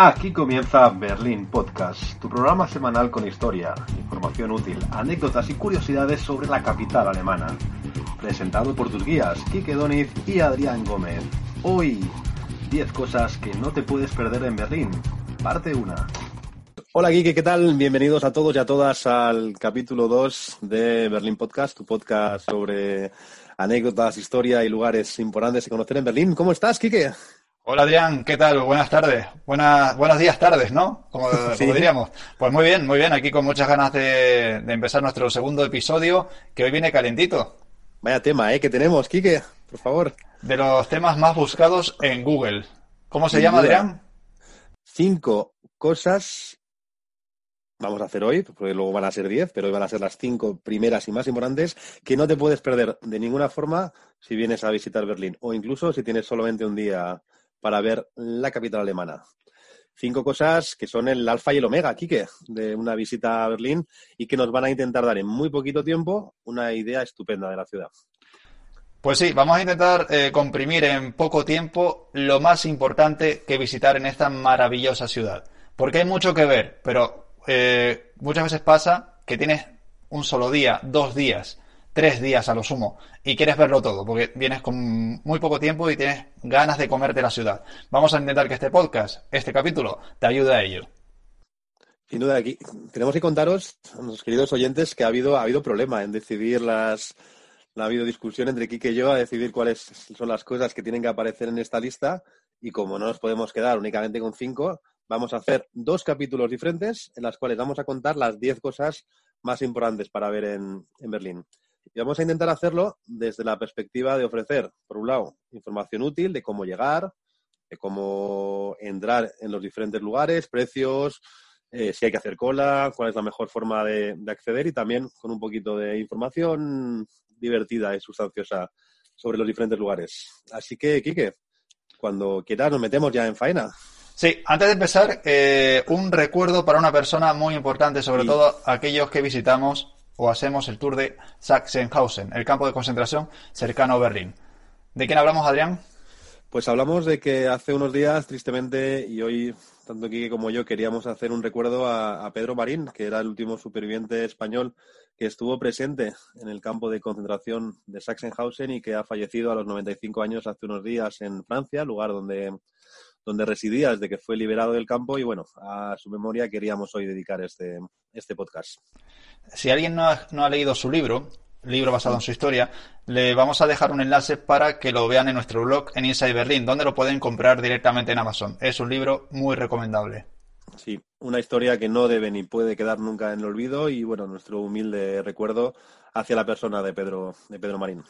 Aquí comienza Berlín Podcast, tu programa semanal con historia, información útil, anécdotas y curiosidades sobre la capital alemana. Presentado por tus guías, Kike Doniz y Adrián Gómez. Hoy, 10 cosas que no te puedes perder en Berlín. Parte 1. Hola Kike, ¿qué tal? Bienvenidos a todos y a todas al capítulo 2 de Berlín Podcast, tu podcast sobre anécdotas, historia y lugares importantes de conocer en Berlín. ¿Cómo estás, Kike? Hola Adrián, ¿qué tal? Buenas tardes. Buenas, buenos días, tardes, ¿no? Como, diríamos. Pues muy bien, muy bien. Aquí con muchas ganas de, empezar nuestro segundo episodio, que hoy viene calentito. Vaya tema, ¿eh? Que tenemos, Quique, por favor. De los temas más buscados en Google. ¿Cómo se llama, Adrián? Cinco cosas vamos a hacer hoy, porque luego van a ser diez, pero hoy van a ser las cinco primeras y más importantes que no te puedes perder de ninguna forma si vienes a visitar Berlín o incluso si tienes solamente un día para ver la capital alemana. Cinco cosas que son el alfa y el omega, Quique, de una visita a Berlín y que nos van a intentar dar en muy poquito tiempo una idea estupenda de la ciudad. Pues sí, vamos a intentar eh, comprimir en poco tiempo lo más importante que visitar en esta maravillosa ciudad. Porque hay mucho que ver, pero eh, muchas veces pasa que tienes un solo día, dos días, tres días a lo sumo y quieres verlo todo, porque vienes con muy poco tiempo y tienes ganas de comerte la ciudad. Vamos a intentar que este podcast, este capítulo, te ayude a ello. Sin duda, aquí tenemos que contaros, a nuestros queridos oyentes, que ha habido, ha habido problema en decidir las. Ha habido discusión entre Kike y yo a decidir cuáles son las cosas que tienen que aparecer en esta lista. Y como no nos podemos quedar únicamente con cinco, vamos a hacer dos capítulos diferentes en las cuales vamos a contar las diez cosas más importantes para ver en Berlín. Y vamos a intentar hacerlo desde la perspectiva de ofrecer, por un lado, información útil de cómo llegar, de cómo entrar en los diferentes lugares, precios, eh, si hay que hacer cola, cuál es la mejor forma de, acceder y también con un poquito de información divertida y sustanciosa sobre los diferentes lugares. Así que, Quique, cuando quieras nos metemos ya en faena. Sí, antes de empezar, eh, un recuerdo para una persona muy importante, sobre todo aquellos que visitamos o hacemos el tour de Sachsenhausen, el campo de concentración cercano a Berlín. ¿De quién hablamos, Adrián? Pues hablamos de que hace unos días, tristemente, y hoy tanto Kike como yo queríamos hacer un recuerdo a, Pedro Marín, que era el último superviviente español que estuvo presente en el campo de concentración de Sachsenhausen y que ha fallecido a los 95 años hace unos días en Francia, lugar donde, donde residía desde que fue liberado del campo. Y bueno, a su memoria queríamos hoy dedicar este, este podcast. Si alguien no ha, leído su libro, libro basado en su historia, le vamos a dejar un enlace para que lo vean en nuestro blog en Inside Berlin, donde lo pueden comprar directamente en Amazon. Es un libro muy recomendable. Sí, una historia que no debe ni puede quedar nunca en el olvido y bueno, nuestro humilde recuerdo hacia la persona de Pedro, de Pedro Marín.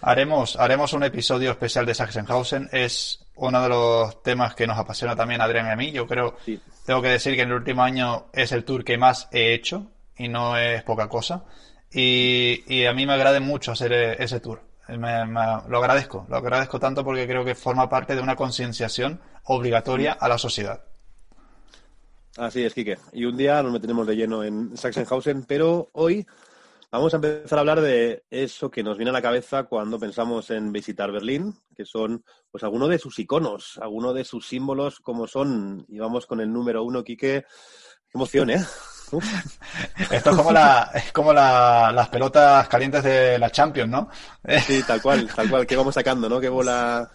Haremos, haremos un episodio especial de Sachsenhausen. Es uno de los temas que nos apasiona también a Adrián y a mí. Yo creo, tengo que decir que en el último año es el tour que más he hecho y no es poca cosa. Y, a mí me agrade mucho hacer e, ese tour. lo agradezco, lo agradezco tanto porque creo que forma parte de una concienciación obligatoria a la sociedad. Así es, Quique. Y un día nos meteremos de lleno en Sachsenhausen, pero hoy vamos a empezar a hablar de eso que nos viene a la cabeza cuando pensamos en visitar Berlín, que son pues algunos de sus iconos, algunos de sus símbolos como son, y vamos con el número uno, Quique. Qué emoción, ¿eh? Esto es como, la, es como las pelotas calientes de la Champions, ¿no? Sí, tal cual, tal cual. ¿Qué vamos sacando, no? ¿Qué bola,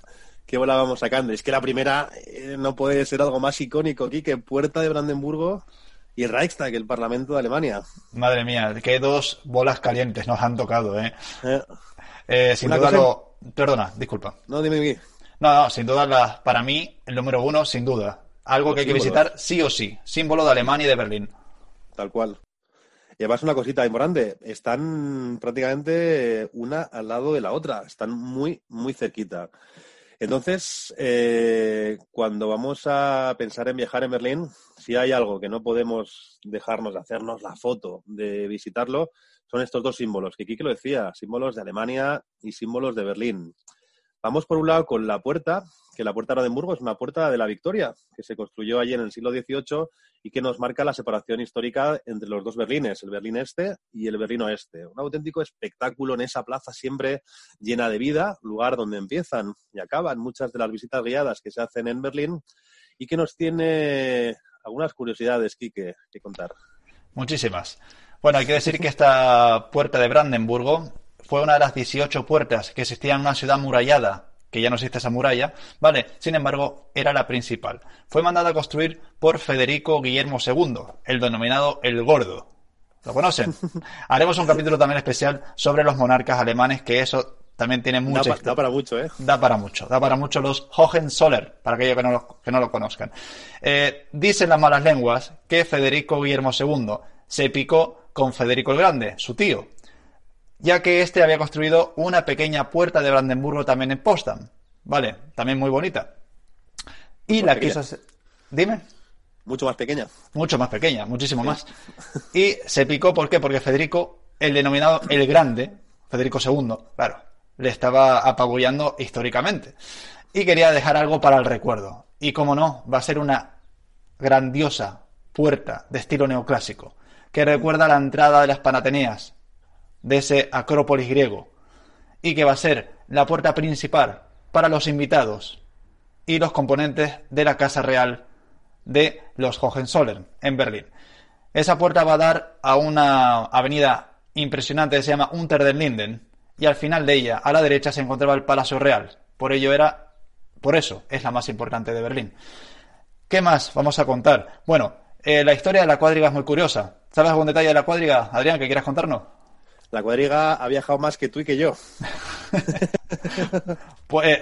qué bola vamos sacando? Es que la primera eh, no puede ser algo más icónico aquí que Puerta de Brandenburgo y Reichstag, el Parlamento de Alemania. Madre mía, qué dos bolas calientes nos han tocado, ¿eh? eh, eh sin duda lo... Perdona, disculpa. No, dime, dime. No, no, sin duda, para mí, el número uno, sin duda. Algo que hay que visitar sí o sí. Símbolo de Alemania y de Berlín tal cual. Y además una cosita importante, están prácticamente una al lado de la otra, están muy, muy cerquita. Entonces, eh, cuando vamos a pensar en viajar en Berlín, si hay algo que no podemos dejarnos de hacernos la foto, de visitarlo, son estos dos símbolos, que Kike lo decía, símbolos de Alemania y símbolos de Berlín. Vamos por un lado con la puerta, que la puerta de Brandenburgo es una puerta de la Victoria, que se construyó allí en el siglo XVIII y que nos marca la separación histórica entre los dos Berlines, el Berlín Este y el Berlín Oeste. Un auténtico espectáculo en esa plaza siempre llena de vida, lugar donde empiezan y acaban muchas de las visitas guiadas que se hacen en Berlín y que nos tiene algunas curiosidades, Quique, que contar. Muchísimas. Bueno, hay que decir que esta puerta de Brandenburgo fue una de las 18 puertas que existían en una ciudad murallada, que ya no existe esa muralla, ¿vale? Sin embargo, era la principal. Fue mandada a construir por Federico Guillermo II, el denominado El Gordo. ¿Lo conocen? Haremos un capítulo también especial sobre los monarcas alemanes, que eso también tiene mucho. Da, da, para mucho, ¿eh? Da para mucho. Da para mucho los Hohenzoller, para aquellos que no lo, que no lo conozcan. Eh, dicen las malas lenguas que Federico Guillermo II se picó con Federico el Grande, su tío, ya que éste había construido una pequeña puerta de Brandenburgo también en Potsdam. Vale, también muy bonita. Y la quiso hacer... Dime. Mucho más pequeña. Mucho más pequeña, muchísimo más. Y se picó, ¿por qué? Porque Federico, el denominado el Grande, Federico II, claro, le estaba apabullando históricamente. Y quería dejar algo para el recuerdo. Y como no, va a ser una grandiosa puerta de estilo neoclásico, que recuerda la entrada de las Panateneas, de ese Acrópolis griego, y que va a ser la puerta principal para los invitados y los componentes de la Casa Real de los Hohenzollern en Berlín. Esa puerta va a dar a una avenida impresionante que se llama Unter den Linden y al final de ella, a la derecha, se encontraba el Palacio Real. Por ello era, por eso, es la más importante de Berlín. ¿Qué más vamos a contar? Bueno, eh, la historia de la cuadriga es muy curiosa. ¿Sabes algún detalle de la cuadriga, Adrián, que quieras contarnos? La cuadriga ha viajado más que tú y que yo. pues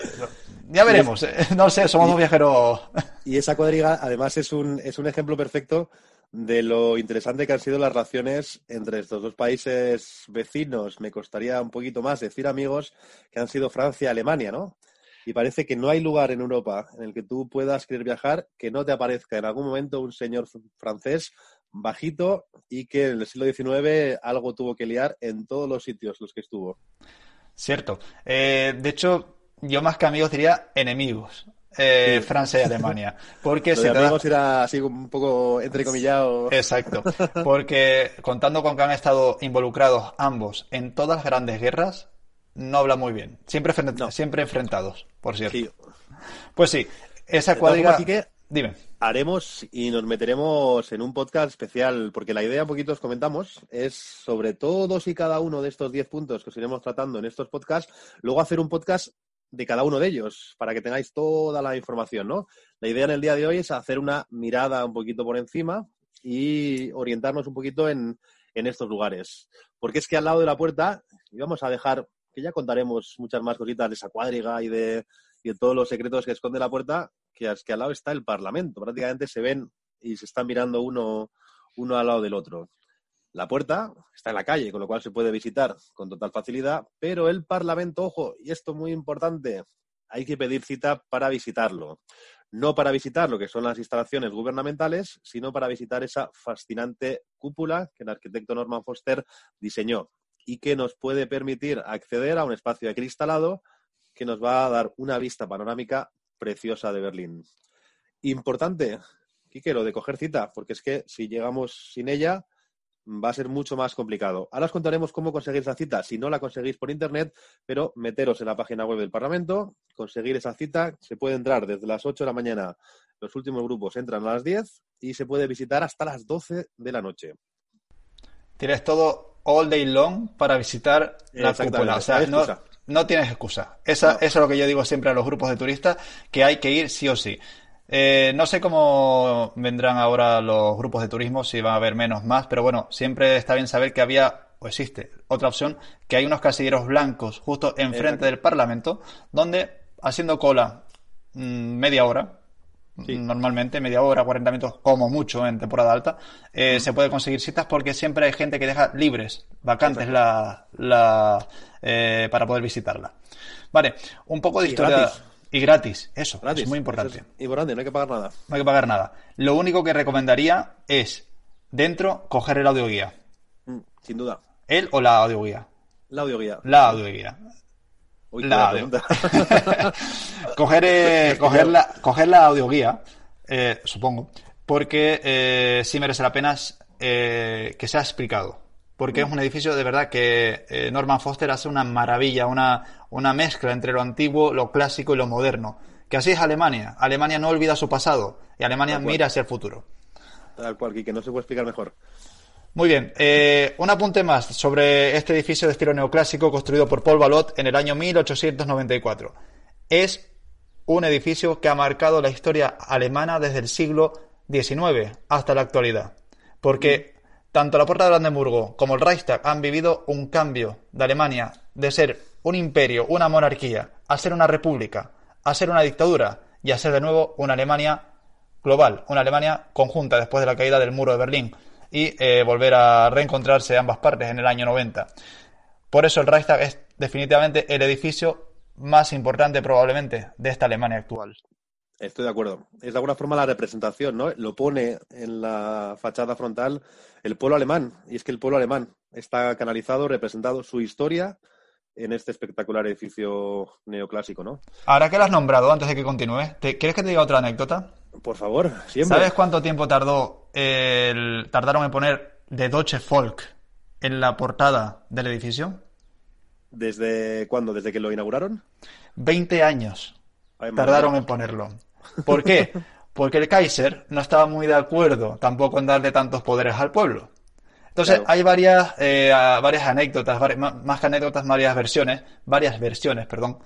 ya veremos. ¿eh? No sé, somos dos viajeros. y esa cuadriga, además, es un, es un ejemplo perfecto de lo interesante que han sido las relaciones entre estos dos países vecinos. Me costaría un poquito más decir, amigos, que han sido Francia y Alemania, ¿no? Y parece que no hay lugar en Europa en el que tú puedas querer viajar que no te aparezca en algún momento un señor francés bajito y que en el siglo XIX algo tuvo que liar en todos los sitios los que estuvo. Cierto. Eh, de hecho, yo más que amigos diría enemigos. Eh, Francia y Alemania. Porque se amigos era así un poco entrecomillado. Exacto. Porque contando con que han estado involucrados ambos en todas las grandes guerras, no habla muy bien. Siempre, siempre enfrentados, por cierto. Pues sí, esa cuadriga... Dime. Haremos y nos meteremos en un podcast especial, porque la idea, un poquito os comentamos, es sobre todos y cada uno de estos 10 puntos que os iremos tratando en estos podcasts, luego hacer un podcast de cada uno de ellos, para que tengáis toda la información, ¿no? La idea en el día de hoy es hacer una mirada un poquito por encima y orientarnos un poquito en, estos lugares. Porque es que al lado de la puerta, y vamos a dejar, que ya contaremos muchas más cositas de esa cuadriga y de, y de todos los secretos que esconde la puerta, que, que al lado está el Parlamento. Prácticamente se ven y se están mirando uno, uno al lado del otro. La puerta está en la calle, con lo cual se puede visitar con total facilidad, pero el Parlamento, ojo, y esto es muy importante, hay que pedir cita para visitarlo. No para visitar lo que son las instalaciones gubernamentales, sino para visitar esa fascinante cúpula que el arquitecto Norman Foster diseñó y que nos puede permitir acceder a un espacio acristalado que nos va a dar una vista panorámica preciosa de Berlín. Importante, Quique, lo de coger cita, porque es que si llegamos sin ella va a ser mucho más complicado. Ahora os contaremos cómo conseguir esa cita, si no la conseguís por internet, pero meteros en la página web del Parlamento, conseguir esa cita, se puede entrar desde las 8 de la mañana, los últimos grupos entran a las 10 y se puede visitar hasta las 12 de la noche. Tienes todo all day long para visitar la cúpula. O sea, no, no tienes excusa. Esa, Eso es lo que yo digo siempre a los grupos de turistas, que hay que ir sí o sí. Eh, no sé cómo vendrán ahora los grupos de turismo, si va a haber menos, más, pero bueno, siempre está bien saber que había, o existe, otra opción, que hay unos casilleros blancos justo enfrente del Parlamento, donde haciendo cola mm, media hora, normalmente media hora, 40 minutos como mucho en temporada alta, eh, se puede conseguir citas porque siempre hay gente que deja libres, vacantes la, la eh, para poder visitarla. Vale, un poco de historia. Y gratis, eso, es muy importante. Y importante, no hay que pagar nada. No hay que pagar nada. Lo único que recomendaría es, dentro, coger el audioguía. Mm, sin duda. ¿El o la audioguía? La audioguía. La audioguía. la audio... coger, eh, coger, la, coger la audioguía, eh, supongo, porque eh, sí merece la pena eh, que sea explicado porque es un edificio de verdad que eh, Norman Foster hace una maravilla, una, una mezcla entre lo antiguo, lo clásico y lo moderno, Que así es Alemania. Alemania no olvida su pasado y Alemania mira hacia el futuro. Tal cual, que no se puede explicar mejor. Muy bien, eh, un apunte más sobre este edificio de estilo neoclásico construido por Paul Balot en el año 1894. Es un edificio que ha marcado la historia alemana desde el siglo XIX hasta la actualidad. Porque tanto la Puerta de Brandenburgo como el Reichstag han vivido un cambio de Alemania de ser un imperio, una monarquía, a ser una república, a ser una dictadura y a ser de nuevo una Alemania global, una Alemania conjunta después de la caída del muro de Berlín y eh, volver a reencontrarse ambas partes en el año 90. Por eso el Reichstag es definitivamente el edificio más importante probablemente de esta Alemania actual. Estoy de acuerdo. Es de alguna forma la representación, ¿no? Lo pone en la fachada frontal el pueblo alemán. Y es que el pueblo alemán está canalizado, representado su historia en este espectacular edificio neoclásico, ¿no? Ahora que lo has nombrado, antes de que continúe, ¿quieres que te diga otra anécdota? Por favor, siempre. ¿Sabes cuánto tiempo tardó el... tardaron en poner The Deutsche Folk en la portada del edificio? ¿Desde cuándo? ¿Desde que lo inauguraron? 20 años tardaron en ponerlo. ¿Por qué? Porque el Kaiser no estaba muy de acuerdo tampoco en darle tantos poderes al pueblo. Entonces hay varias, eh, varias anécdotas, más que anécdotas, varias versiones, varias versiones, perdón,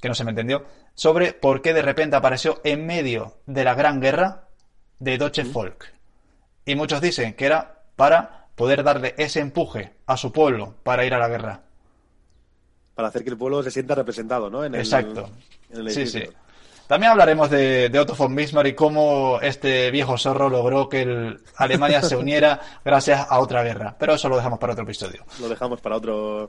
que no se me entendió, sobre por qué de repente apareció en medio de la Gran Guerra de Deutsche Folk. Y muchos dicen que era para poder darle ese empuje a su pueblo para ir a la guerra. Para hacer que el pueblo se sienta representado, ¿no? Exacto. sí, sí. También hablaremos de, Otto von Bismarck y cómo este viejo zorro logró que Alemania se uniera gracias a otra guerra. Pero eso lo dejamos para otro episodio. Lo dejamos para otro.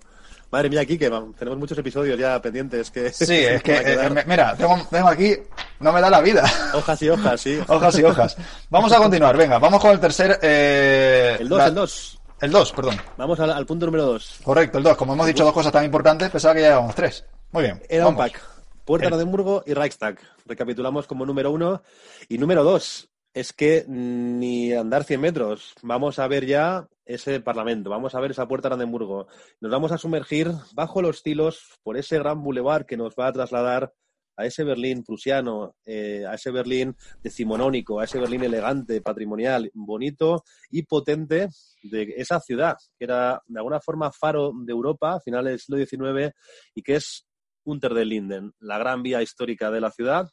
Madre mía, aquí que tenemos muchos episodios ya pendientes. que Sí, es que, eh, mira, tengo, aquí, no me da la vida. Hojas y hojas, sí. hojas y hojas. Vamos a continuar, venga, vamos con el tercer... Eh, el 2, el 2. El 2, perdón. Vamos al, punto número 2. Correcto, el 2. Como hemos dicho dos cosas tan importantes, pensaba que ya llevábamos tres. Muy bien. Era un pack. Puerta de Brandenburgo y Reichstag. Recapitulamos como número uno. Y número dos, es que ni andar 100 metros. Vamos a ver ya ese Parlamento, vamos a ver esa Puerta de Brandenburgo. Nos vamos a sumergir bajo los tilos por ese gran bulevar que nos va a trasladar a ese Berlín prusiano, eh, a ese Berlín decimonónico, a ese Berlín elegante, patrimonial, bonito y potente de esa ciudad, que era de alguna forma faro de Europa a finales del siglo XIX y que es Unter den Linden, la gran vía histórica de la ciudad.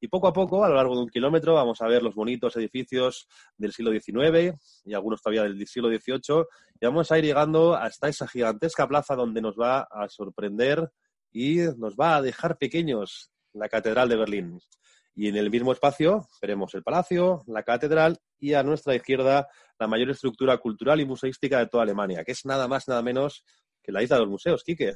Y poco a poco, a lo largo de un kilómetro, vamos a ver los bonitos edificios del siglo XIX y algunos todavía del siglo XVIII. Y vamos a ir llegando hasta esa gigantesca plaza donde nos va a sorprender y nos va a dejar pequeños la Catedral de Berlín. Y en el mismo espacio veremos el palacio, la catedral y a nuestra izquierda la mayor estructura cultural y museística de toda Alemania, que es nada más, nada menos que la isla de los museos, Quique.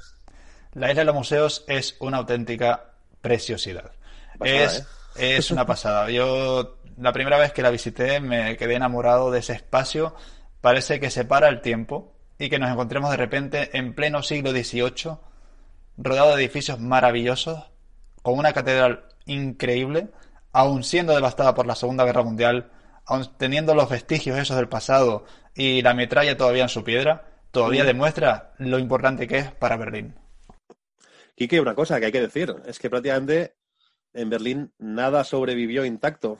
La isla de los museos es una auténtica preciosidad. es, ¿eh? es una pasada. Yo la primera vez que la visité me quedé enamorado de ese espacio. Parece que se para el tiempo y que nos encontremos de repente en pleno siglo XVIII, rodeado de edificios maravillosos, con una catedral increíble, aun siendo devastada por la Segunda Guerra Mundial, aun teniendo los vestigios esos del pasado y la metralla todavía en su piedra, todavía demuestra lo importante que es para Berlín. Quique, una cosa que hay que decir, es que prácticamente en Berlín nada sobrevivió intacto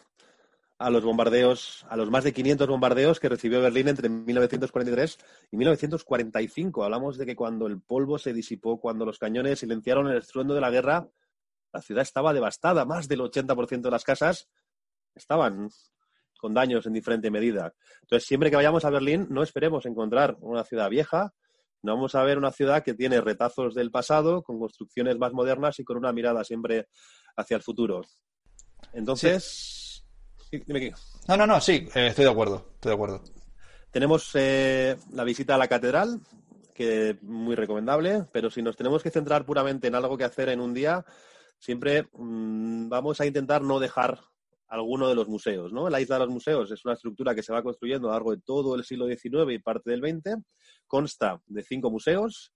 a los bombardeos, a los más de 500 bombardeos que recibió Berlín entre 1943 y 1945. Hablamos de que cuando el polvo se disipó, cuando los cañones silenciaron el estruendo de la guerra, la ciudad estaba devastada. Más del 80% de las casas estaban con daños en diferente medida. Entonces, siempre que vayamos a Berlín, no esperemos encontrar una ciudad vieja, vamos a ver una ciudad que tiene retazos del pasado, con construcciones más modernas y con una mirada siempre hacia el futuro. Entonces, dime qué. No, no, no, sí, eh, estoy de acuerdo, estoy de acuerdo. Tenemos eh, la visita a la catedral, que es muy recomendable, pero si nos tenemos que centrar puramente en algo que hacer en un día, siempre mm, vamos a intentar no dejar alguno de los museos. ¿no? La isla de los museos es una estructura que se va construyendo a lo largo de todo el siglo XIX y parte del XX. Consta de cinco museos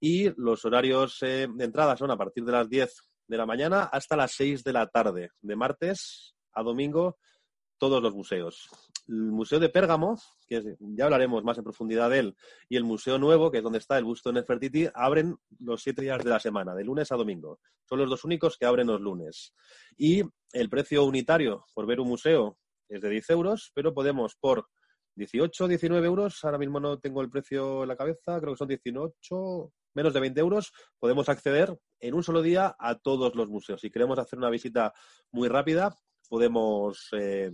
y los horarios eh, de entrada son a partir de las 10 de la mañana hasta las 6 de la tarde, de martes a domingo, todos los museos. El Museo de Pérgamo, que ya hablaremos más en profundidad de él, y el Museo Nuevo, que es donde está el busto de Nefertiti, abren los siete días de la semana, de lunes a domingo. Son los dos únicos que abren los lunes. Y el precio unitario por ver un museo es de 10 euros, pero podemos por 18, 19 euros, ahora mismo no tengo el precio en la cabeza, creo que son 18, menos de 20 euros, podemos acceder en un solo día a todos los museos. Si queremos hacer una visita muy rápida, podemos... Eh,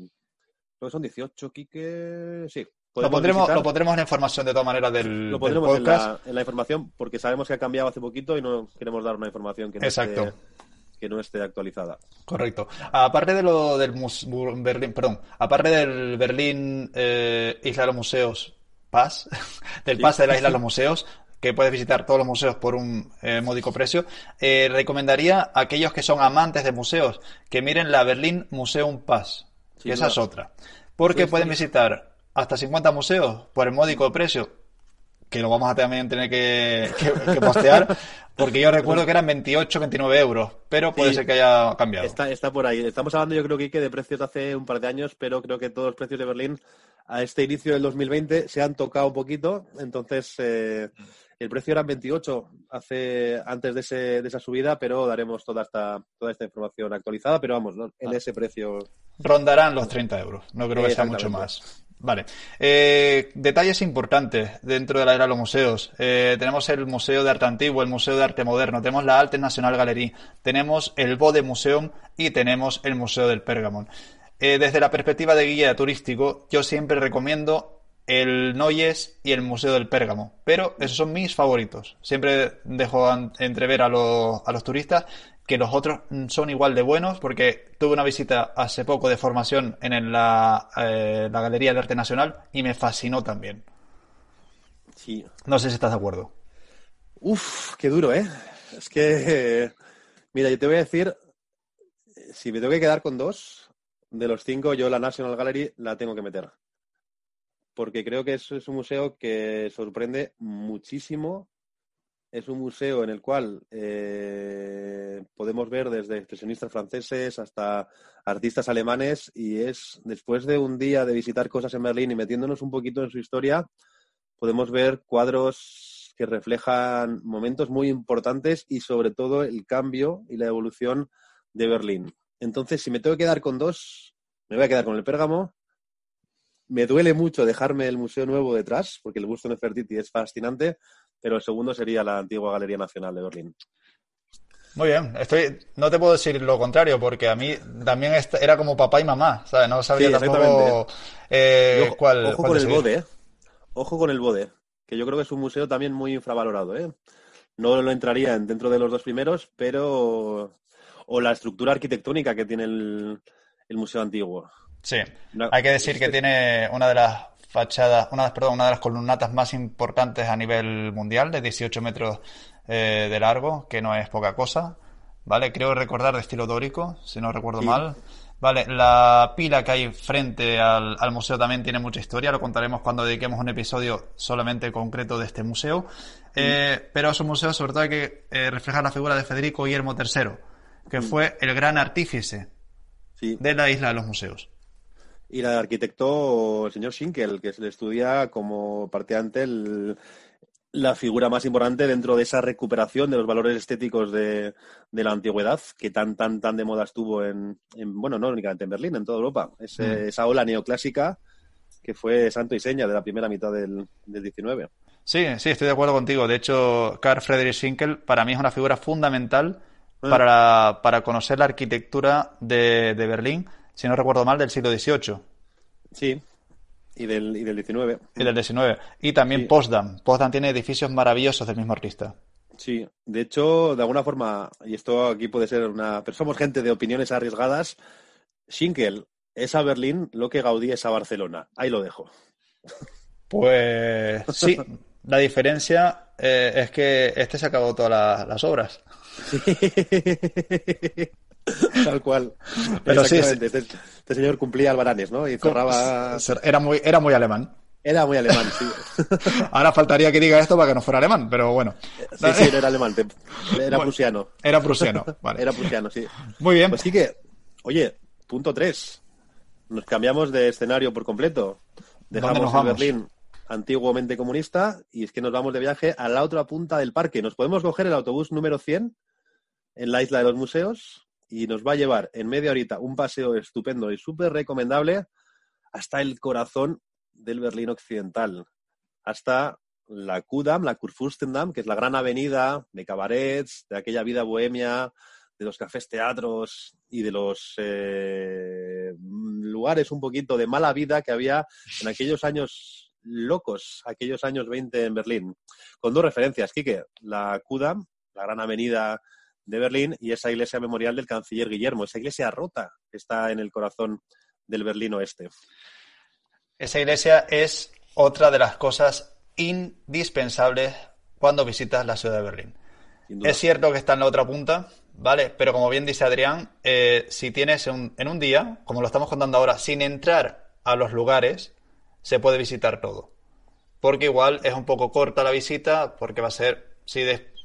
creo que son 18, Quique... Sí. Lo pondremos, lo pondremos en información de todas maneras del, lo pondremos En, la, en la información porque sabemos que ha cambiado hace poquito y no queremos dar una información que no Exacto. Esté que no esté actualizada. Correcto. Aparte de lo del Berlín, perdón, aparte del Berlín eh, Isla de los Museos Paz, del pase de la Isla de los Museos, que puedes visitar todos los museos por un eh, módico precio, eh, recomendaría a aquellos que son amantes de museos que miren la Berlin Museum Pass, que esa es otra. Porque pues pueden visitar hasta 50 museos por el módico precio, que lo vamos a también tener que, postear, porque yo recuerdo que eran 28, 29 euros, pero puede ser que haya cambiado. Está, está por ahí. Estamos hablando, yo creo que de precios de hace un par de años, pero creo que todos los precios de Berlín a este inicio del 2020 se han tocado un poquito, entonces eh, el precio era 28 hace, antes de, ese, de esa subida, pero daremos toda esta, toda esta información actualizada, pero vamos, en ah. ese precio. Rondarán los 30 euros, no creo que sea mucho más. Vale. Eh, detalles importantes dentro de la era de los museos. Eh, tenemos el Museo de Arte Antiguo, el Museo de Arte Moderno, tenemos la Alte National Gallery, tenemos el Bode Museum y tenemos el Museo del Pergamon. Eh, desde la perspectiva de guía turístico, yo siempre recomiendo el Noyes y el Museo del Pérgamo. Pero esos son mis favoritos. Siempre dejo entrever a los, a los turistas que los otros son igual de buenos porque tuve una visita hace poco de formación en la, eh, la Galería de Arte Nacional y me fascinó también. Sí. No sé si estás de acuerdo. Uf, qué duro, ¿eh? Es que, mira, yo te voy a decir, si me tengo que quedar con dos, de los cinco, yo la National Gallery la tengo que meter porque creo que es, un museo que sorprende muchísimo. Es un museo en el cual eh, podemos ver desde expresionistas franceses hasta artistas alemanes y es después de un día de visitar cosas en Berlín y metiéndonos un poquito en su historia, podemos ver cuadros que reflejan momentos muy importantes y sobre todo el cambio y la evolución de Berlín. Entonces, si me tengo que quedar con dos, me voy a quedar con el Pérgamo me duele mucho dejarme el Museo Nuevo detrás, porque el busto de Nefertiti es fascinante, pero el segundo sería la antigua Galería Nacional de Berlín. Muy bien, estoy, no te puedo decir lo contrario, porque a mí también era como papá y mamá, ¿sabes? No sabía tampoco eh, ojo, cuál. Ojo con el Bode, ¿eh? ojo con el Bode, que yo creo que es un museo también muy infravalorado, ¿eh? No lo entraría dentro de los dos primeros, pero o la estructura arquitectónica que tiene el museo antiguo. Sí, hay que decir que tiene una de las fachadas, una, perdón, una de las columnatas más importantes a nivel mundial, de 18 metros eh, de largo, que no es poca cosa. ¿Vale? Creo recordar de estilo dórico, si no recuerdo mal. Vale, la pila que hay frente al, museo también tiene mucha historia, lo contaremos cuando dediquemos un episodio solamente concreto de este museo. Eh, pero es un museo, sobre todo, hay que eh, reflejar la figura de Federico Guillermo III, que fue el gran artífice de la isla de los museos y la arquitecto el señor Schinkel, que se le estudia como parte el, la figura más importante dentro de esa recuperación de los valores estéticos de, de, la antigüedad que tan tan tan de moda estuvo en, bueno no únicamente en Berlín en toda Europa mm. esa ola neoclásica que fue santo y seña de la primera mitad del, del 19 sí sí estoy de acuerdo contigo de hecho Karl Friedrich Schinkel para mí es una figura fundamental ah. para, para conocer la arquitectura de, de Berlín si no recuerdo mal, del siglo XVIII. Sí, y del, y del XIX. Y del XIX. Y también Potsdam. Potsdam tiene edificios maravillosos del mismo artista. Sí, de hecho, de alguna forma, y esto aquí puede ser una... Pero somos gente de opiniones arriesgadas. Schinkel es a Berlín lo que Gaudí es a Barcelona. Ahí lo dejo. Pues sí, la diferencia eh, es que este se acabó todas las obras. Tal cual. Pero sí, este, este, señor cumplía albaranes, ¿no? Y cerraba. Era muy, era muy alemán. Era muy alemán, sí. Ahora faltaría que diga esto para que no fuera alemán, pero bueno. Sí, sí, no era alemán, era prusiano. Era prusiano, vale. Era prusiano, sí. Muy bien. Pues sí que, oye, punto tres. nos cambiamos de escenario por completo. Dejamos el Berlín antiguamente comunista y es que nos vamos de viaje a la otra punta del parque. Nos podemos coger el autobús número 100 en la isla de los museos y nos va a llevar en media horita un paseo estupendo y súper recomendable hasta el corazón del Berlín occidental, hasta la Kudam, la Kurfürstendamm, que es la gran avenida de cabarets, de aquella vida bohemia, de los cafés teatros y de los eh, lugares un poquito de mala vida que había en aquellos años locos, aquellos años 20 en Berlín. Con dos referencias, Quique, la Kudam, la gran avenida de Berlín, y esa iglesia memorial del canciller Guillermo, esa iglesia rota que está en el corazón del Berlín oeste. Esa iglesia es otra de las cosas indispensables cuando visitas la ciudad de Berlín. Es cierto que está en la otra punta, ¿vale? Pero como bien dice Adrián, eh, si tienes en un día, como lo estamos contando ahora, sin entrar a los lugares, se puede visitar todo. Porque igual es un poco corta la visita, porque va a ser, si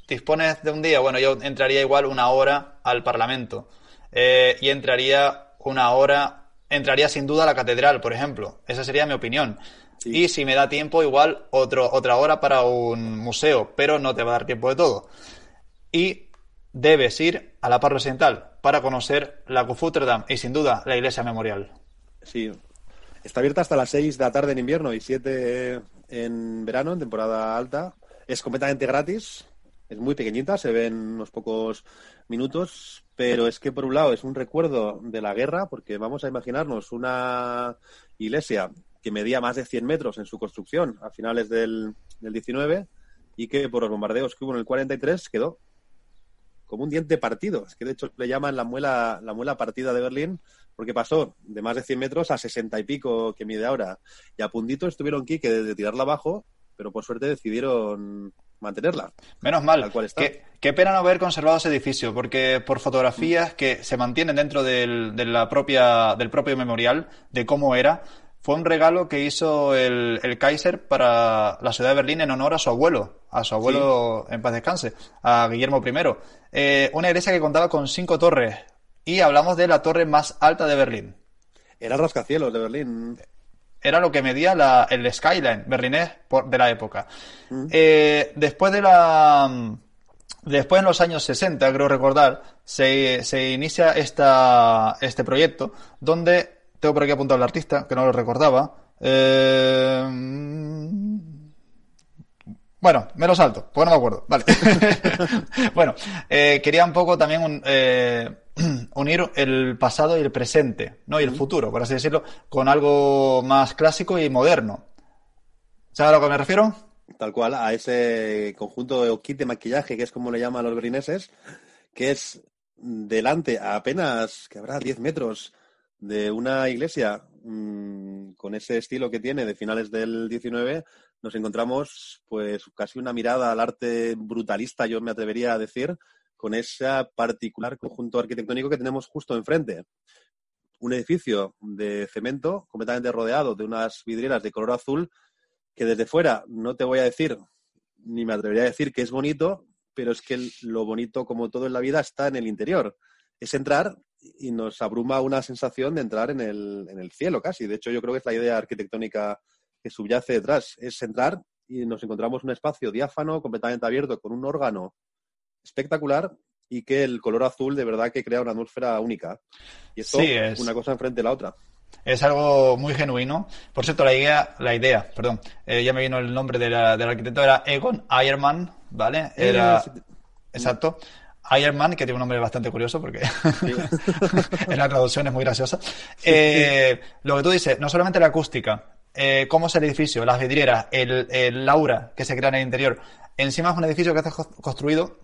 dispones de un día, bueno, yo entraría igual una hora al Parlamento eh, y entraría una hora, entraría sin duda a la catedral, por ejemplo. Esa sería mi opinión. Y si me da tiempo, igual otro, otra hora para un museo, pero no te va a dar tiempo de todo. Y debes ir a la Parro Occidental para conocer la Kufuterdam y sin duda la iglesia memorial. Sí, está abierta hasta las 6 de la tarde en invierno y 7 en verano, en temporada alta. Es completamente gratis, es muy pequeñita, se ven unos pocos minutos, pero es que por un lado es un recuerdo de la guerra, porque vamos a imaginarnos una iglesia que medía más de 100 metros en su construcción a finales del, del 19 y que por los bombardeos que hubo en el 43 quedó como un diente partido. Es que de hecho le llaman la muela, la muela partida de Berlín porque pasó de más de 100 metros a 60 y pico que mide ahora. Y a puntito estuvieron aquí que de tirarla abajo, pero por suerte decidieron mantenerla. Menos mal. Qué, pena no haber conservado ese edificio, porque por fotografías que se mantienen dentro del, de la propia, del propio memorial de cómo era, fue un regalo que hizo el, Kaiser para la ciudad de Berlín en honor a su abuelo, a su abuelo en paz descanse, a Guillermo I. Eh, una iglesia que contaba con cinco torres y hablamos de la torre más alta de Berlín. Era el rascacielos de Berlín. Era lo que medía la, el skyline berlinés de la época. Mm. Eh, después de la... Después, en los años 60, creo recordar, se, se inicia esta, este proyecto donde tengo por aquí apuntado al artista, que no lo recordaba. Eh, bueno, me lo salto, pues no me acuerdo. Vale. bueno, eh, quería un poco también eh, unir el pasado y el presente, ¿no? Y el futuro, por así decirlo, con algo más clásico y moderno. ¿Sabes a lo que me refiero? Tal cual, a ese conjunto de kit de maquillaje, que es como le llaman los brineses, que es delante a apenas, que habrá 10 metros de una iglesia mm, con ese estilo que tiene de finales del 19, nos encontramos pues casi una mirada al arte brutalista, yo me atrevería a decir, con ese particular conjunto arquitectónico que tenemos justo enfrente. Un edificio de cemento completamente rodeado de unas vidrieras de color azul que desde fuera no te voy a decir, ni me atrevería a decir que es bonito, pero es que lo bonito, como todo en la vida, está en el interior. Es entrar y nos abruma una sensación de entrar en el, en el cielo casi. De hecho, yo creo que es la idea arquitectónica que subyace detrás. Es entrar y nos encontramos un espacio diáfano, completamente abierto, con un órgano espectacular y que el color azul de verdad que crea una atmósfera única. Y esto es una cosa enfrente de la otra. Es algo muy genuino. Por cierto, la idea, la idea, perdón, eh, ya me vino el nombre del arquitecto, era Egon Ayerman, ¿vale? Era, exacto. Iron Man, que tiene un nombre bastante curioso porque en la traducción es muy graciosa. Eh, lo que tú dices, no solamente la acústica, eh, cómo es el edificio, las vidrieras, el, el aura que se crea en el interior. Encima es un edificio que está construido,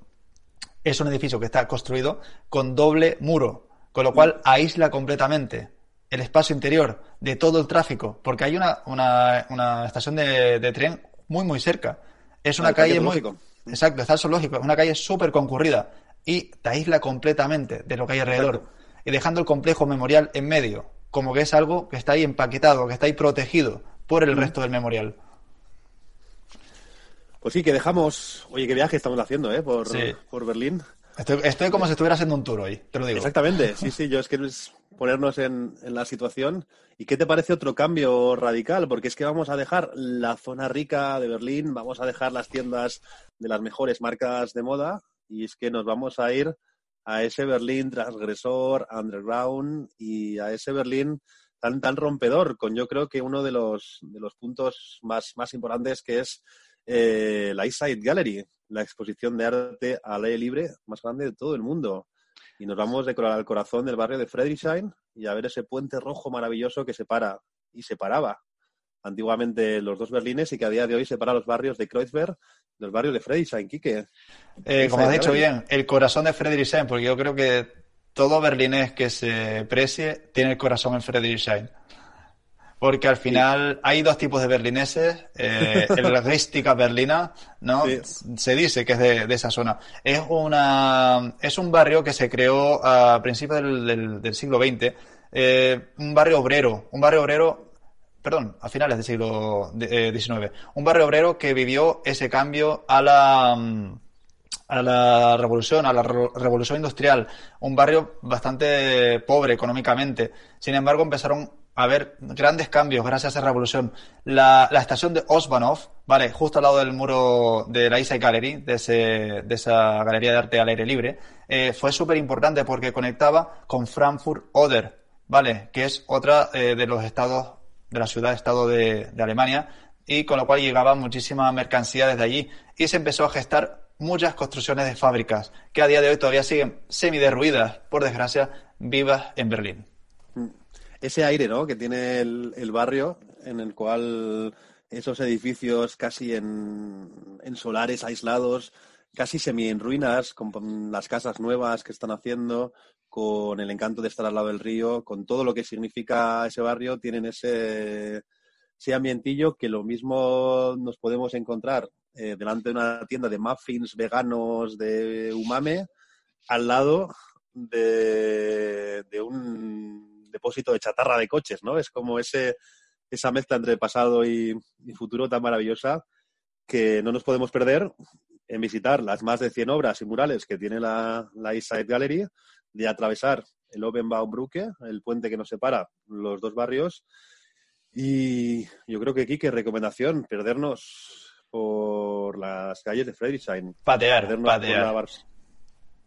es un edificio que está construido con doble muro, con lo cual aísla completamente el espacio interior de todo el tráfico, porque hay una, una, una estación de, de, tren muy, muy cerca. Es una calle muy... Exacto, está el zoológico, es una calle súper concurrida y te aísla completamente de lo que hay alrededor. Y dejando el complejo memorial en medio, como que es algo que está ahí empaquetado, que está ahí protegido por el resto del memorial. Pues sí, que dejamos. Oye, qué viaje estamos haciendo, ¿eh? Por, por Berlín. Estoy, como si estuviera haciendo un tour hoy, te lo digo. Exactamente, sí, sí, yo es que es ponernos en, la situación. ¿Y qué te parece otro cambio radical? Porque es que vamos a dejar la zona rica de Berlín, vamos a dejar las tiendas de las mejores marcas de moda y es que nos vamos a ir a ese Berlín transgresor, underground y a ese Berlín tan, tan rompedor, con yo creo que uno de los, de los puntos más, más importantes que es eh, la East Side Gallery, la exposición de arte al aire libre más grande de todo el mundo. Y nos vamos de al corazón del barrio de Friedrichshain y a ver ese puente rojo maravilloso que separa y separaba antiguamente los dos Berlines y que a día de hoy separa los barrios de Kreuzberg los barrios de Friedrichshain, Quique. Eh, como has dicho bien, el corazón de Friedrichshain, porque yo creo que todo berlinés que se precie tiene el corazón en Friedrichshain. Porque al final hay dos tipos de berlineses. Eh, el Ristica Berlina, ¿no? Se dice que es de, esa zona. Es una es un barrio que se creó a principios del, siglo XX. Eh, un barrio obrero. Un barrio obrero, perdón, a finales del siglo XIX. Eh, un barrio obrero que vivió ese cambio a la a la revolución, a la revolución industrial, un barrio bastante pobre económicamente. Sin embargo, empezaron a haber grandes cambios gracias a esa revolución. La, estación de Osbanov, vale, justo al lado del muro de la Isai Gallery, de, de esa galería de arte al aire libre, eh, fue súper importante porque conectaba con Frankfurt Oder, vale, que es otra eh, de los estados, de la ciudad-estado de, de Alemania, y con lo cual llegaba muchísima mercancía desde allí y se empezó a gestar muchas construcciones de fábricas que a día de hoy todavía siguen semi-derruidas, por desgracia, vivas en Berlín. Mm. Ese aire ¿no? que tiene el, barrio, en el cual esos edificios casi en, solares aislados, casi semi en ruinas, con las casas nuevas que están haciendo, con el encanto de estar al lado del río, con todo lo que significa ese barrio, tienen ese, ese ambientillo que lo mismo nos podemos encontrar eh, delante de una tienda de muffins veganos de umame, al lado de, un depósito de chatarra de coches, ¿no? Es como ese, esa mezcla entre pasado y, futuro tan maravillosa que no nos podemos perder en visitar las más de 100 obras y murales que tiene la, la East Side Gallery, de atravesar el Obenbaumbrücke, el puente que nos separa los dos barrios. Y yo creo que aquí, qué recomendación, perdernos por las calles de Friedrichshain. Patear, patear.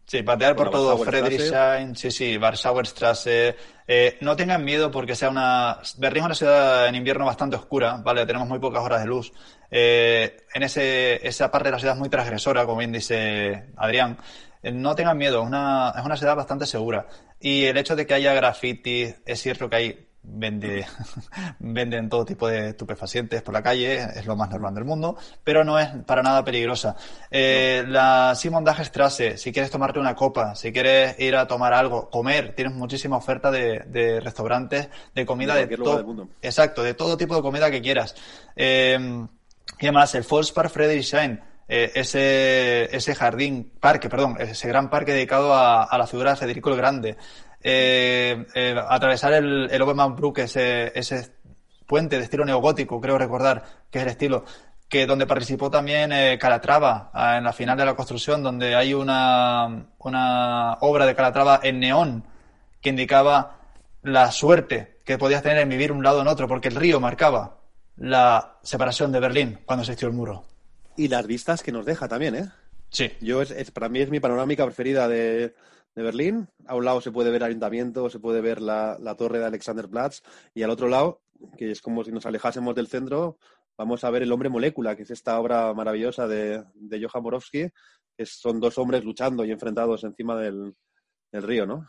Sí, patear por, todo Friedrichshain, sí, sí, Warschauerstrasse. Eh, no tengan miedo porque sea una... Berlín es una ciudad en invierno bastante oscura, ¿vale? Tenemos muy pocas horas de luz. Eh, en ese, esa parte de la ciudad es muy transgresora, como bien dice Adrián. Eh, no tengan miedo, es una, es una ciudad bastante segura. Y el hecho de que haya graffiti, es cierto que hay vende, venden todo tipo de estupefacientes por la calle, es lo más normal del mundo, pero no es para nada peligrosa. Eh, La Simon Strasse, si quieres tomarte una copa, si quieres ir a tomar algo, comer, tienes muchísima oferta de, restaurantes, de comida de, todo. Exacto, de todo tipo de comida que quieras. Eh, y además, el Volkspark Friedrichshain, eh, ese, ese jardín, parque, perdón, ese gran parque dedicado a, a la figura de Federico el Grande, eh, eh, atravesar el, el Brook, ese, ese puente de estilo neogótico, creo recordar que es el estilo, que donde participó también eh, Calatrava ah, en la final de la construcción, donde hay una, una obra de Calatrava en neón que indicaba la suerte que podías tener en vivir un lado en otro, porque el río marcaba la separación de Berlín cuando existió el muro. Y las vistas que nos deja también, ¿eh? Sí. Yo es para mí es mi panorámica preferida de, de Berlín. A un lado se puede ver el ayuntamiento, se puede ver la, torre de Alexanderplatz y al otro lado, que es como si nos alejásemos del centro, vamos a ver El hombre molécula, que es esta obra maravillosa de, de Johann Borowski, que son dos hombres luchando y enfrentados encima del, río, ¿no?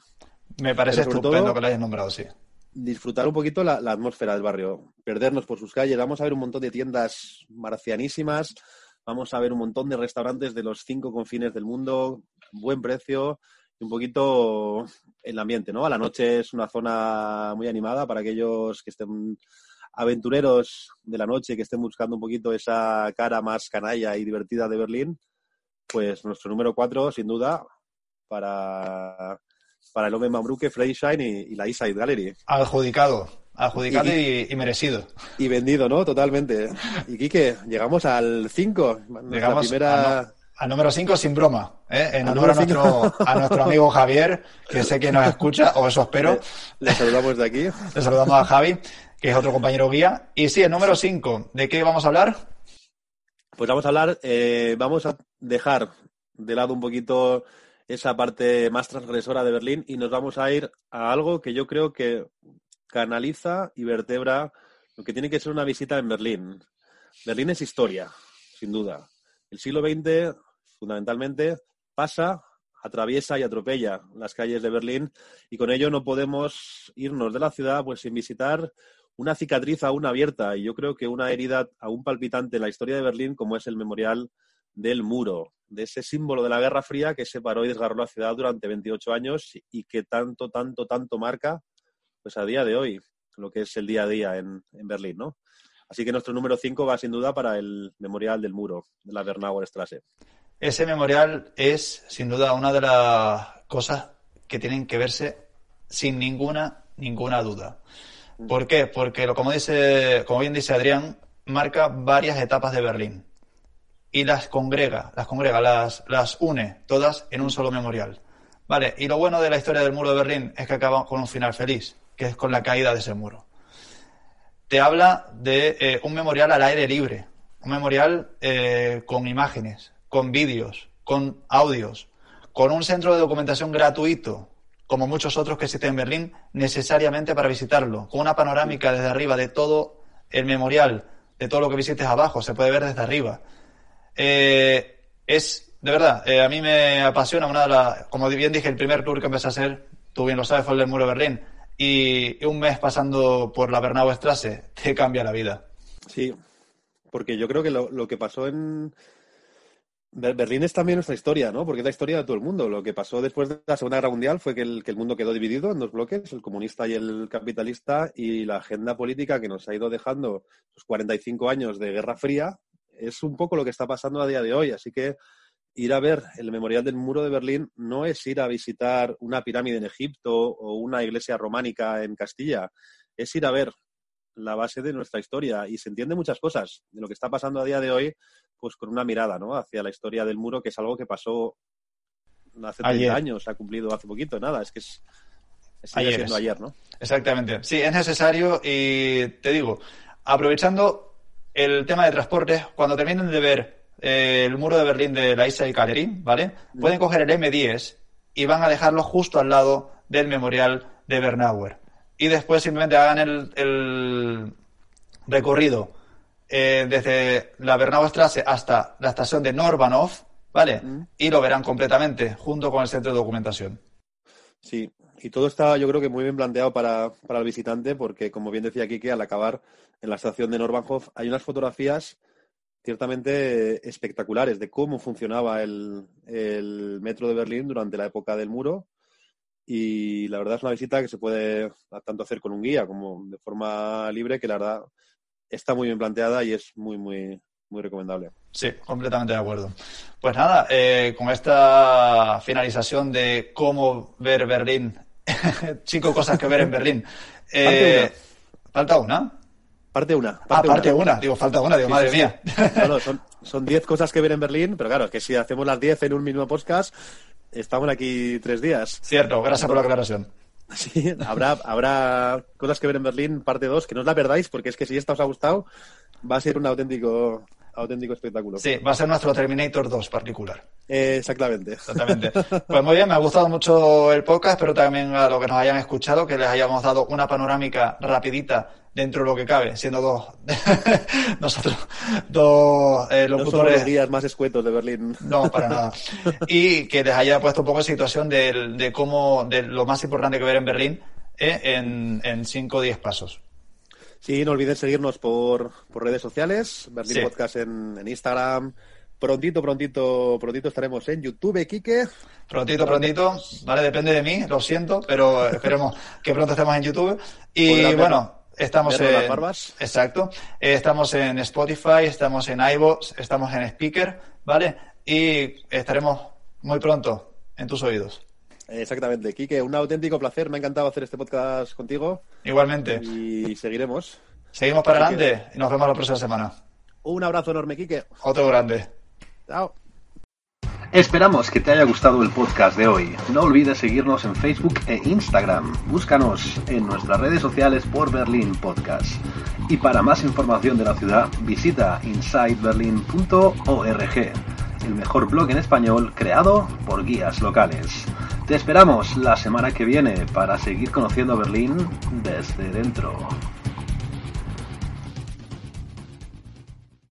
Me parece estupendo que lo hayas nombrado, sí. Disfrutar un poquito la, la, atmósfera del barrio, perdernos por sus calles. Vamos a ver un montón de tiendas marcianísimas, vamos a ver un montón de restaurantes de los cinco confines del mundo, buen precio, un poquito el ambiente, ¿no? A la noche es una zona muy animada para aquellos que estén aventureros de la noche, que estén buscando un poquito esa cara más canalla y divertida de Berlín, pues nuestro número cuatro, sin duda, para, para el Omen Mambruque, Friedrichshain y, y la East Gallery. Adjudicado, adjudicado y, merecido. Y vendido, ¿no? Totalmente. Y Quique, llegamos al 5. Llegamos primera Al número 5 sin broma, ¿eh? en honor a nuestro, a nuestro amigo Javier, que sé que nos escucha, o eso espero. Le, saludamos de aquí. Le saludamos a Javi, que es otro compañero guía. Y sí, el número 5, ¿de qué vamos a hablar? Pues vamos a hablar, eh, vamos a dejar de lado un poquito esa parte más transgresora de Berlín y nos vamos a ir a algo que yo creo que canaliza y vertebra lo que tiene que ser una visita en Berlín. Berlín es historia, sin duda. El siglo XX, fundamentalmente, pasa, atraviesa y atropella las calles de Berlín y con ello no podemos irnos de la ciudad pues sin visitar una cicatriz aún abierta y yo creo que una herida aún palpitante en la historia de Berlín como es el memorial del muro, de ese símbolo de la Guerra Fría que separó y desgarró la ciudad durante 28 años y que tanto, tanto, tanto marca pues a día de hoy lo que es el día a día en, en Berlín, ¿no? Así que nuestro número 5 va sin duda para el memorial del muro de la Bernauer Straße. Ese memorial es sin duda una de las cosas que tienen que verse sin ninguna, ninguna duda. Mm. ¿Por qué? Porque, como, dice, como bien dice Adrián, marca varias etapas de Berlín y las congrega, las congrega, las, las une todas en un solo memorial. Vale, y lo bueno de la historia del muro de Berlín es que acaba con un final feliz, que es con la caída de ese muro te habla de eh, un memorial al aire libre, un memorial eh, con imágenes, con vídeos, con audios, con un centro de documentación gratuito, como muchos otros que existen en Berlín, necesariamente para visitarlo, con una panorámica desde arriba de todo el memorial, de todo lo que visites abajo, se puede ver desde arriba. Eh, es, de verdad, a mí me apasiona una de las, como bien dije, el primer tour que empecé a hacer, tú bien lo sabes, fue el del Muro de Berlín y un mes pasando por la Bernauer Strasse te cambia la vida. Sí, porque yo creo que lo, que pasó en Berlín es también nuestra historia, ¿no? Porque es la historia de todo el mundo. Lo que pasó después de la Segunda Guerra Mundial fue que el, que el mundo quedó dividido en dos bloques, el comunista y el capitalista, y la agenda política que nos ha ido dejando los 45 años de Guerra Fría es un poco lo que está pasando a día de hoy. Así que ir a ver el Memorial del Muro de Berlín no es ir a visitar una pirámide en Egipto o una iglesia románica en Castilla, es ir a ver la base de nuestra historia. Y se entiende muchas cosas de lo que está pasando a día de hoy, pues con una mirada ¿no? hacia la historia del muro, que es algo que pasó hace 30 años, ha cumplido hace poquito, nada, es que es, ayer, siendo ayer, ¿no? Exactamente, sí, es necesario y te digo, aprovechando el tema de transporte, cuando terminen de ver eh, el muro de Berlín de la isla de Calerín, ¿vale? Pueden coger el M10 y van a dejarlo justo al lado del memorial de Bernauer. Y después simplemente hagan el, recorrido eh, desde la Bernauer Straße hasta la estación de Norbanov, ¿vale? Y lo verán completamente junto con el centro de documentación. Sí, y todo está yo creo que muy bien planteado para, para el visitante porque, como bien decía Kike, al acabar en la estación de Norbanov hay unas fotografías ciertamente espectaculares de cómo funcionaba el, metro de Berlín durante la época del muro. Y la verdad es una visita que se puede tanto hacer con un guía como de forma libre, que la verdad está muy bien planteada y es muy, muy, muy recomendable. Sí, completamente de acuerdo. Pues nada, eh, con esta finalización de cómo ver Berlín, cinco cosas que ver en Berlín. Eh, falta una. Parte una. ah, parte una. Digo, falta una. Digo, madre mía. No, son diez cosas que ver en Berlín, pero claro, que si hacemos las diez en un mismo podcast, estamos aquí tres días. Cierto, gracias por la aclaración. Sí, habrá, habrá cosas que ver en Berlín, parte dos, que no os la perdáis, porque es que si esta os ha gustado, va a ser un auténtico auténtico espectáculo. Sí, va a ser nuestro Terminator 2 particular. exactamente. Exactamente. Pues muy bien, me ha gustado mucho el podcast, pero también a lo que nos hayan escuchado, que les hayamos dado una panorámica rapidita dentro de lo que cabe, siendo dos nosotros dos eh, locutores no días más escuetos de Berlín. No, para nada. Y que les haya puesto un poco en situación de, de cómo, de lo más importante que ver en Berlín eh, en 5 o 10 pasos. Sí, no olviden seguirnos por, redes sociales, Berlín Podcast en, Instagram. Prontito, prontito, prontito estaremos en YouTube, Quique. Prontito, prontito, vale, depende de mí, lo siento, pero esperemos que pronto estemos en YouTube. Y bueno, estamos en... Las barbas. Exacto. Eh, estamos en Spotify, estamos en iVoox, estamos en Speaker, ¿vale? Y estaremos muy pronto en tus oídos. Exactamente. Quique, un auténtico placer. Me ha encantado hacer este podcast contigo. Igualmente. Y seguiremos. Seguimos para adelante y nos vemos la próxima semana. Un abrazo enorme, Quique. Otro grande. Chao. Esperamos que te haya gustado el podcast de hoy. No olvides seguirnos en Facebook e Instagram. Búscanos en nuestras redes sociales por Berlín Podcast. Y para más información de la ciudad, visita insideberlin.org, el mejor blog en español creado por guías locales. Te esperamos la semana que viene para seguir conociendo Berlín desde dentro.